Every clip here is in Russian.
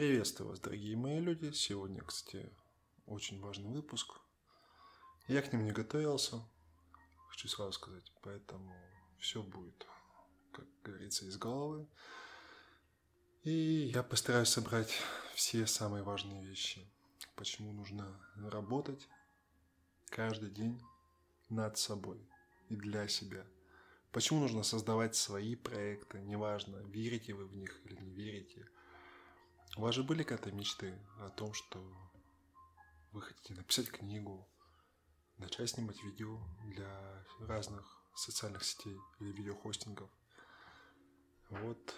Приветствую вас, дорогие мои люди. Сегодня, кстати, очень важный выпуск. Я к ним не готовился, хочу сразу сказать, поэтому все будет, как говорится, из головы. И я постараюсь собрать все самые важные вещи. Почему нужно работать каждый день над собой и для себя. Почему нужно создавать свои проекты, неважно, верите вы в них или не верите – у вас же были когда-то мечты о том, что вы хотите написать книгу, начать снимать видео для разных социальных сетей или видеохостингов. Вот.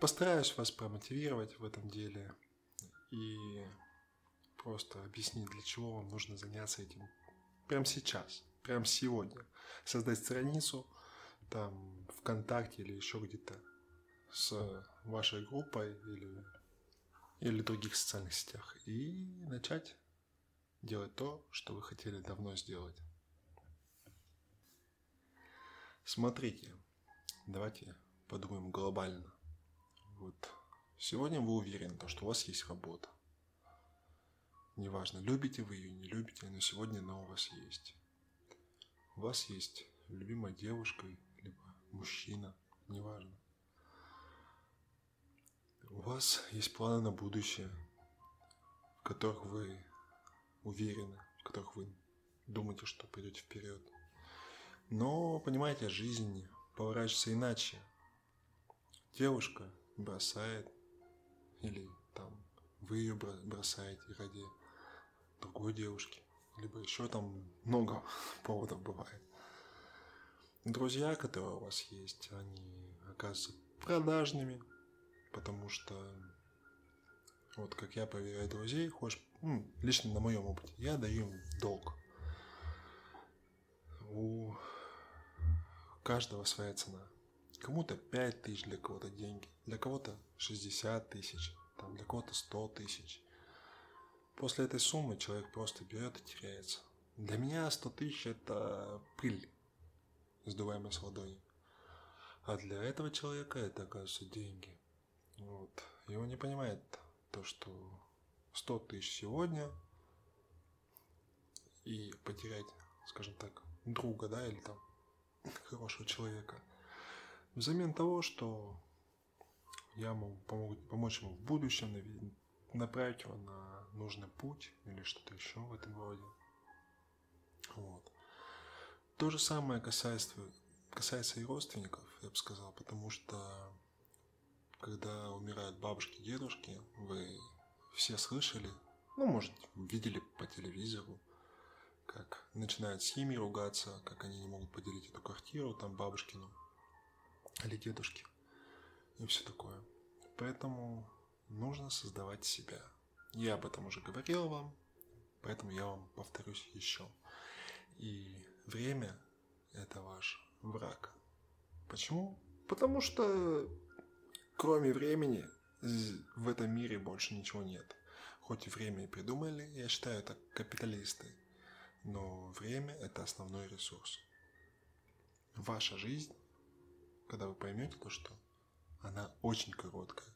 Постараюсь вас промотивировать в этом деле и просто объяснить, для чего вам нужно заняться этим прямо сейчас, прямо сегодня. Создать страницу там ВКонтакте или еще где-то с вашей группой или или других социальных сетях и начать делать то, что вы хотели давно сделать. Смотрите, давайте подумаем глобально. Вот сегодня вы уверены, что у вас есть работа. Неважно, любите вы ее, не любите, но сегодня она у вас есть. У вас есть любимая девушка, либо мужчина, неважно. У вас есть планы на будущее, в которых вы уверены, в которых вы думаете, что пойдете вперед. Но, понимаете, жизнь поворачивается иначе. Девушка бросает, или там вы ее бросаете ради другой девушки, либо еще там много поводов бывает. Друзья, которые у вас есть, они оказываются продажными, потому что вот как я проверяю друзей, хочешь, ну, лично на моем опыте, я даю им долг. У каждого своя цена. Кому-то 5 тысяч, для кого-то деньги, для кого-то 60 тысяч, там, для кого-то 100 тысяч. После этой суммы человек просто берет и теряется. Для меня 100 тысяч – это пыль, сдуваемая с ладони. А для этого человека это, оказывается, деньги – вот. И он не понимает то, что 100 тысяч сегодня и потерять, скажем так, друга, да, или там хорошего человека, взамен того, что я могу помогу, помочь ему в будущем, направить его на нужный путь или что-то еще в этом роде. Вот. То же самое касается, касается и родственников, я бы сказал, потому что когда умирают бабушки, дедушки, вы все слышали, ну, может, видели по телевизору, как начинают семьи ругаться, как они не могут поделить эту квартиру, там, бабушкину или дедушки, и все такое. Поэтому нужно создавать себя. Я об этом уже говорил вам, поэтому я вам повторюсь еще. И время – это ваш враг. Почему? Потому что Кроме времени в этом мире больше ничего нет. Хоть и время и придумали, я считаю, это капиталисты. Но время – это основной ресурс. Ваша жизнь, когда вы поймете то, что она очень короткая,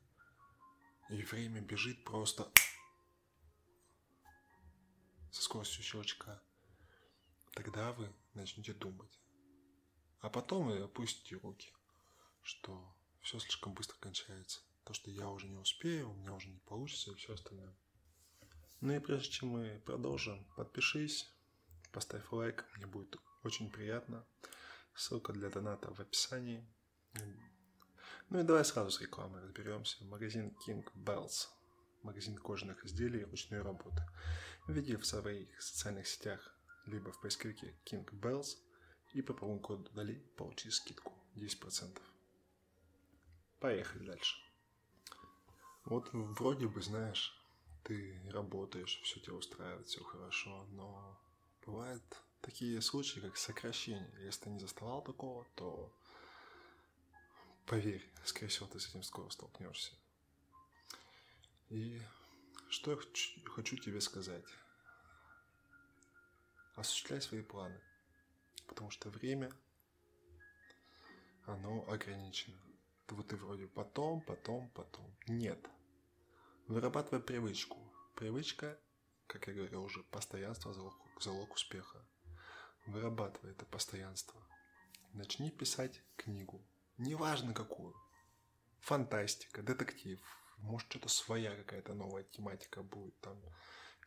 и время бежит просто со скоростью щелчка, тогда вы начнете думать. А потом вы опустите руки, что все слишком быстро кончается. То, что я уже не успею, у меня уже не получится и все остальное. Ну и прежде чем мы продолжим, подпишись, поставь лайк, мне будет очень приятно. Ссылка для доната в описании. Ну и давай сразу с рекламой разберемся. Магазин King Bells. Магазин кожаных изделий ручной работы. Введи в своих социальных сетях либо в поисковике King Bells и по промокоду Дали получи скидку 10%. Поехали дальше. Вот вроде бы, знаешь, ты работаешь, все тебя устраивает, все хорошо, но бывают такие случаи, как сокращение. Если ты не заставал такого, то поверь, скорее всего, ты с этим скоро столкнешься. И что я хочу тебе сказать. Осуществляй свои планы, потому что время, оно ограничено вот ты вроде потом, потом, потом. Нет. Вырабатывай привычку. Привычка, как я говорил уже, постоянство залог, залог успеха. Вырабатывай это постоянство. Начни писать книгу. Неважно какую. Фантастика, детектив. Может, что-то своя какая-то новая тематика будет. Там,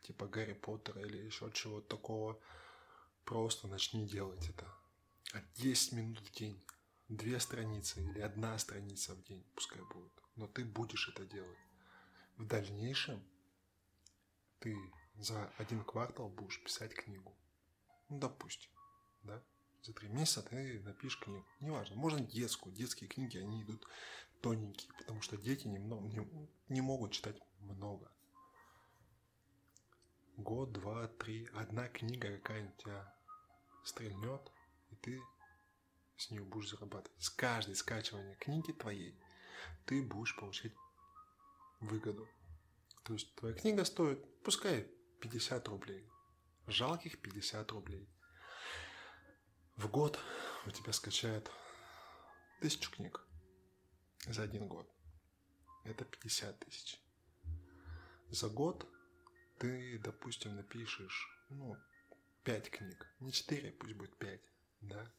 типа Гарри Поттера или еще чего-то такого. Просто начни делать это. А 10 минут в день. Две страницы или одна страница в день, пускай будет. Но ты будешь это делать. В дальнейшем ты за один квартал будешь писать книгу. Ну, допустим, да? За три месяца ты напишешь книгу. Неважно, можно детскую. Детские книги, они идут тоненькие, потому что дети немного, не, не могут читать много. Год, два, три, одна книга какая-нибудь тебя стрельнет, и ты с нее будешь зарабатывать. С каждой скачивания книги твоей ты будешь получать выгоду. То есть твоя книга стоит, пускай 50 рублей. Жалких 50 рублей. В год у тебя скачают тысячу книг за один год. Это 50 тысяч. За год ты, допустим, напишешь, ну, 5 книг. Не 4, пусть будет 5, да?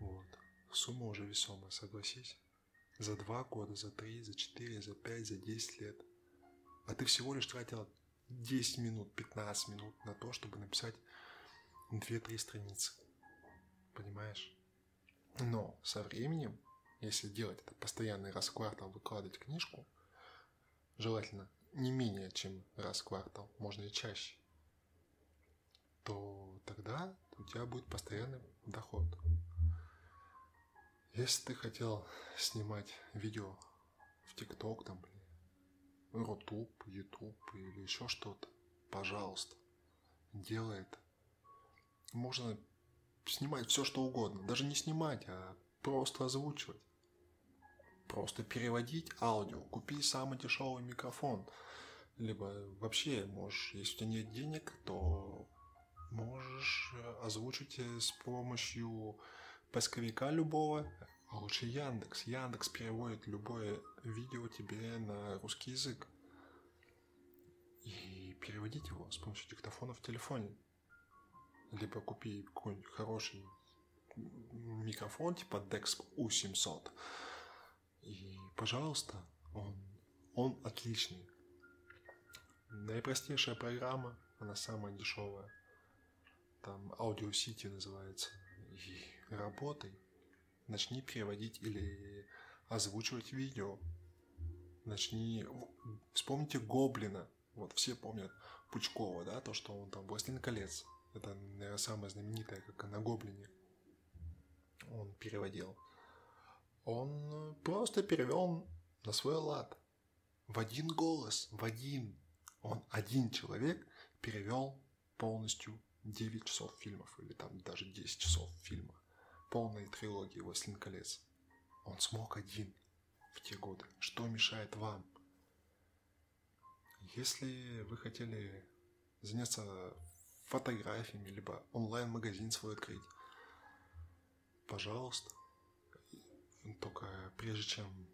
Вот. Сумма уже весомая, согласись. За 2 года, за 3, за 4, за 5, за 10 лет. А ты всего лишь тратил 10 минут, 15 минут на то, чтобы написать 2-3 страницы. Понимаешь? Но со временем, если делать это постоянный раз в квартал, выкладывать книжку, желательно не менее чем раз в квартал, можно и чаще, то тогда у тебя будет постоянный доход. Если ты хотел снимать видео в ТикТок, там, Рутуб, Ютуб или еще что-то, пожалуйста, делай это. Можно снимать все, что угодно. Даже не снимать, а просто озвучивать. Просто переводить аудио. Купи самый дешевый микрофон. Либо вообще можешь, если у тебя нет денег, то можешь озвучить с помощью поисковика любого, а лучше Яндекс. Яндекс переводит любое видео тебе на русский язык. И переводить его с помощью диктофона в телефоне. Либо купи какой-нибудь хороший микрофон типа Dex U700. И, пожалуйста, он, он отличный. Наипростейшая программа, она самая дешевая. Там Audio City называется. И работай. Начни переводить или озвучивать видео. Начни... Вспомните Гоблина. Вот все помнят Пучкова, да, то, что он там «Властелин колец». Это, наверное, самое знаменитое, как на Гоблине. Он переводил. Он просто перевел на свой лад. В один голос, в один. Он один человек перевел полностью 9 часов фильмов, или там даже 10 часов фильма полной трилогии «Властелин колец». Он смог один в те годы. Что мешает вам? Если вы хотели заняться фотографиями, либо онлайн-магазин свой открыть, пожалуйста. Только прежде чем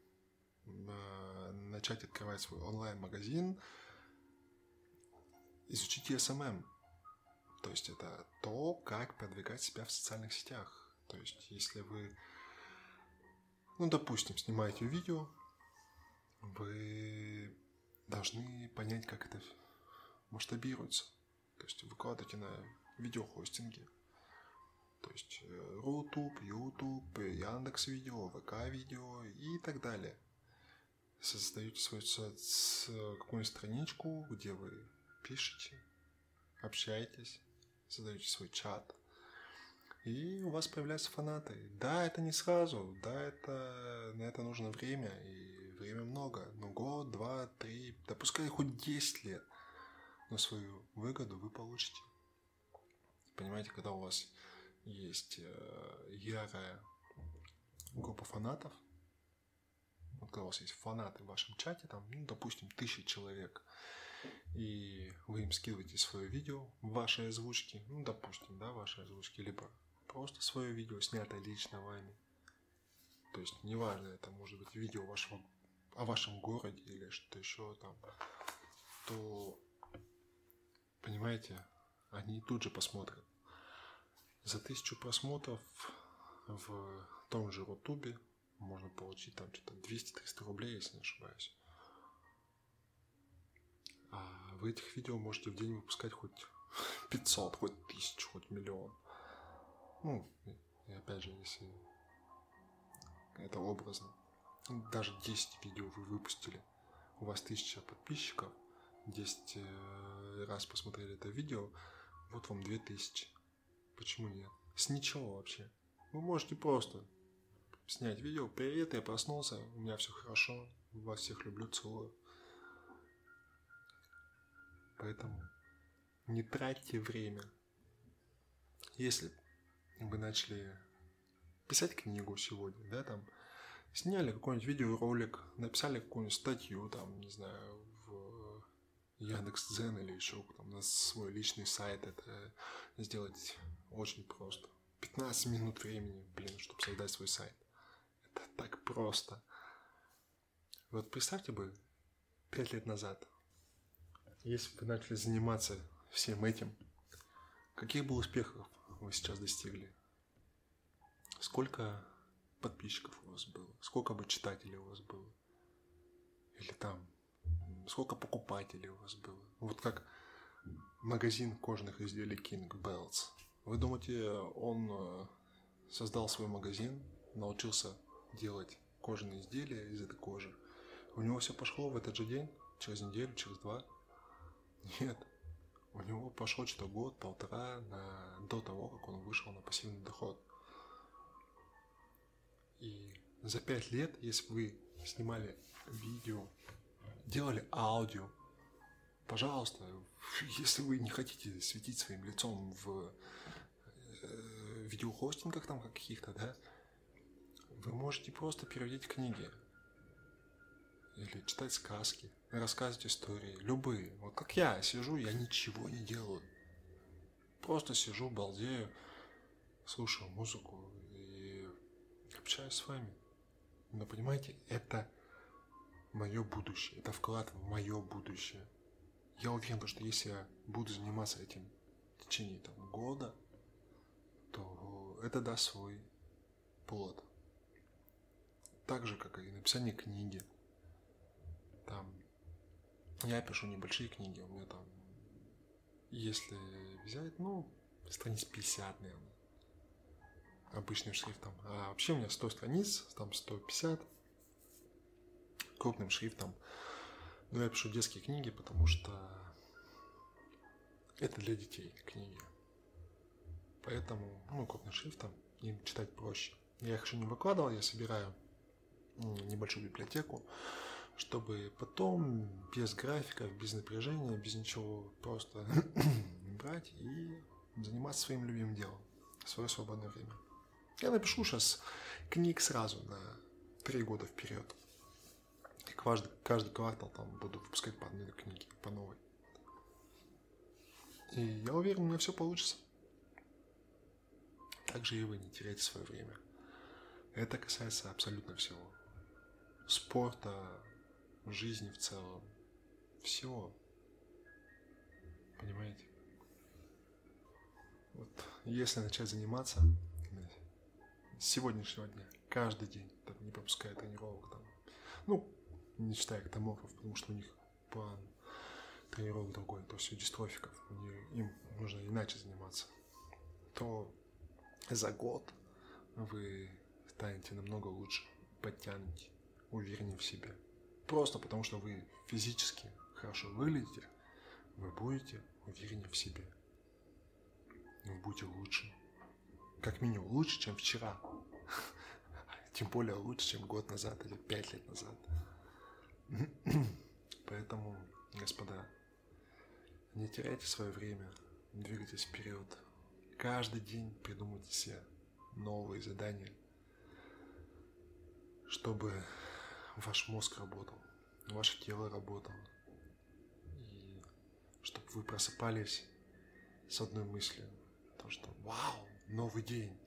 э, начать открывать свой онлайн-магазин, изучите SMM. То есть это то, как продвигать себя в социальных сетях то есть, если вы, ну, допустим, снимаете видео, вы должны понять, как это масштабируется. То есть, выкладываете на видеохостинге. То есть, э, Рутуб, Ютуб, Яндекс Видео, ВК Видео и так далее. Создаете свою какую-нибудь страничку, где вы пишете, общаетесь, создаете свой чат – и у вас появляются фанаты. Да, это не сразу, да, это на это нужно время, и время много, но год, два, три, да пускай хоть 10 лет, но свою выгоду вы получите. Понимаете, когда у вас есть э, ярая группа фанатов, вот когда у вас есть фанаты в вашем чате, там, ну, допустим, тысяча человек, и вы им скидываете свое видео в вашей озвучке, ну, допустим, да, вашей озвучке, либо просто свое видео, снятое лично вами. То есть, неважно, это может быть видео вашего о вашем городе или что-то еще там, то, понимаете, они тут же посмотрят. За тысячу просмотров в том же Рутубе можно получить там что-то 200-300 рублей, если не ошибаюсь. А вы этих видео можете в день выпускать хоть 500, хоть 1000, хоть миллион. Ну, и опять же, если это образно. Даже 10 видео вы выпустили, у вас 1000 подписчиков, 10 э, раз посмотрели это видео, вот вам 2000. Почему нет? С ничего вообще. Вы можете просто снять видео. Привет, я проснулся, у меня все хорошо, вас всех люблю, целую. Поэтому не тратьте время. Если вы начали писать книгу сегодня, да, там, сняли какой-нибудь видеоролик, написали какую-нибудь статью, там, не знаю, в Яндекс.Дзен или еще там на свой личный сайт, это сделать очень просто. 15 минут времени, блин, чтобы создать свой сайт. Это так просто. Вот представьте бы, 5 лет назад, если бы вы начали заниматься всем этим, каких бы успехов вы сейчас достигли? Сколько подписчиков у вас было? Сколько бы читателей у вас было? Или там, сколько покупателей у вас было? Вот как магазин кожных изделий King Bells. Вы думаете, он э, создал свой магазин, научился делать кожаные изделия из этой кожи? У него все пошло в этот же день, через неделю, через два? Нет. У него пошло что год, полтора на, до того, как он вышел на пассивный доход. И за пять лет, если вы снимали видео, делали аудио, пожалуйста, если вы не хотите светить своим лицом в э, видеохостингах там каких-то, да, вы можете просто переводить книги или читать сказки, рассказывать истории, любые. Вот как я сижу, я ничего не делаю. Просто сижу, балдею, слушаю музыку и общаюсь с вами. Но понимаете, это мое будущее, это вклад в мое будущее. Я уверен, что если я буду заниматься этим в течение там, года, то это даст свой плод. Так же, как и написание книги – там я пишу небольшие книги, у меня там, если взять, ну, страниц 50, наверное, обычным шрифтом. А вообще у меня 100 страниц, там 150, крупным шрифтом. Но я пишу детские книги, потому что это для детей книги. Поэтому, ну, крупным шрифтом им читать проще. Я их еще не выкладывал, я собираю небольшую библиотеку чтобы потом без графиков, без напряжения, без ничего, просто брать и заниматься своим любимым делом в свое свободное время. Я напишу сейчас книг сразу на три года вперед. И каждый, каждый квартал там буду выпускать по одной книге, по новой. И я уверен, у меня все получится. Также и вы не теряйте свое время. Это касается абсолютно всего. Спорта, жизни в целом, всего. Понимаете? Вот если начать заниматься с сегодняшнего дня, каждый день, там, не пропуская тренировок, там, ну, не считая эктоморфов, потому что у них план тренировок другой, то есть у дистрофиков, им нужно иначе заниматься, то за год вы станете намного лучше, подтянете, увереннее в себе – Просто потому, что вы физически хорошо выглядите, вы будете увереннее в себе. Вы будете лучше. Как минимум лучше, чем вчера. Тем более лучше, чем год назад или пять лет назад. Поэтому, господа, не теряйте свое время, двигайтесь вперед. Каждый день придумайте себе новые задания, чтобы ваш мозг работал, ваше тело работало. И чтобы вы просыпались с одной мыслью, то что вау, новый день,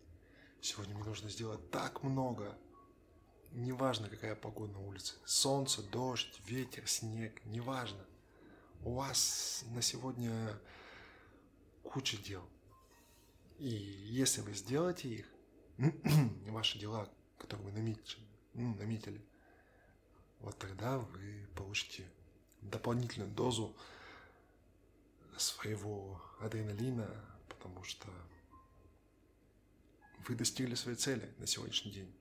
сегодня мне нужно сделать так много, неважно какая погода на улице, солнце, дождь, ветер, снег, неважно. У вас на сегодня куча дел. И если вы сделаете их, ваши дела, которые вы наметили, ну, наметили, вот тогда вы получите дополнительную дозу своего адреналина, потому что вы достигли своей цели на сегодняшний день.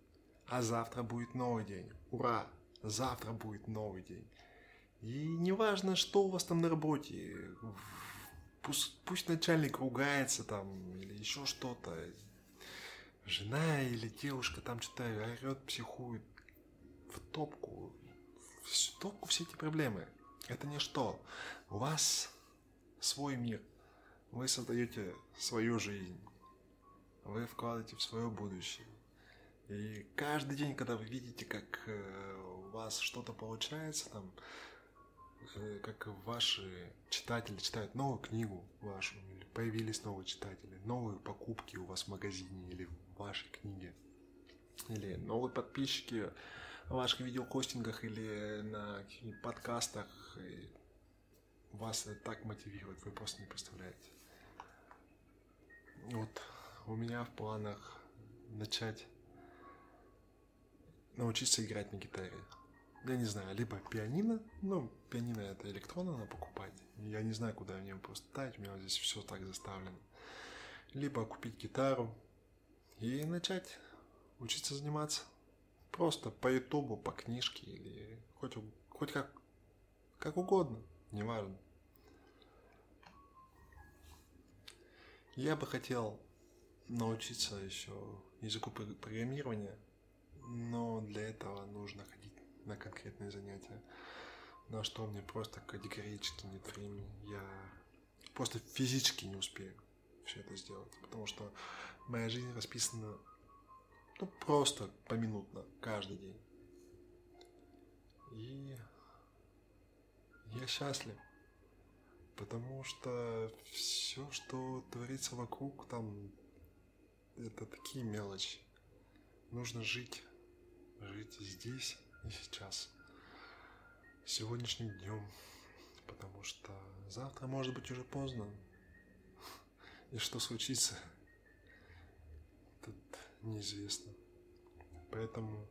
А завтра будет новый день. Ура! Завтра будет новый день. И неважно, что у вас там на работе. Пусть, пусть начальник ругается там или еще что-то. Жена или девушка там что-то орет, психует. В топку. В топку все эти проблемы. Это ничто. У вас свой мир. Вы создаете свою жизнь. Вы вкладываете в свое будущее. И каждый день, когда вы видите, как э, у вас что-то получается, там, э, как ваши читатели читают новую книгу вашу, или появились новые читатели, новые покупки у вас в магазине или в вашей книге, или новые подписчики ваших видеохостингах или на каких-нибудь подкастах, и вас это так мотивирует, вы просто не представляете. Вот у меня в планах начать научиться играть на гитаре. Я не знаю, либо пианино, ну, пианино это электронно надо покупать. Я не знаю, куда мне просто ставить, у меня здесь все так заставлено. Либо купить гитару и начать учиться заниматься. Просто по ютубу, по книжке или хоть, хоть как, как угодно, неважно. Я бы хотел научиться еще языку программирования, но для этого нужно ходить на конкретные занятия, на что мне просто категорически нет времени. Я просто физически не успею все это сделать, потому что моя жизнь расписана ну, просто поминутно, каждый день. И я счастлив, потому что все, что творится вокруг, там, это такие мелочи. Нужно жить, жить здесь и сейчас, сегодняшним днем, потому что завтра может быть уже поздно. И что случится, тут неизвестно. Поэтому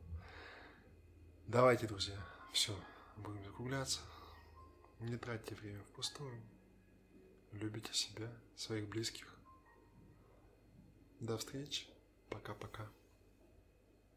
давайте, друзья, все, будем закругляться. Не тратьте время впустую. Любите себя, своих близких. До встречи. Пока-пока.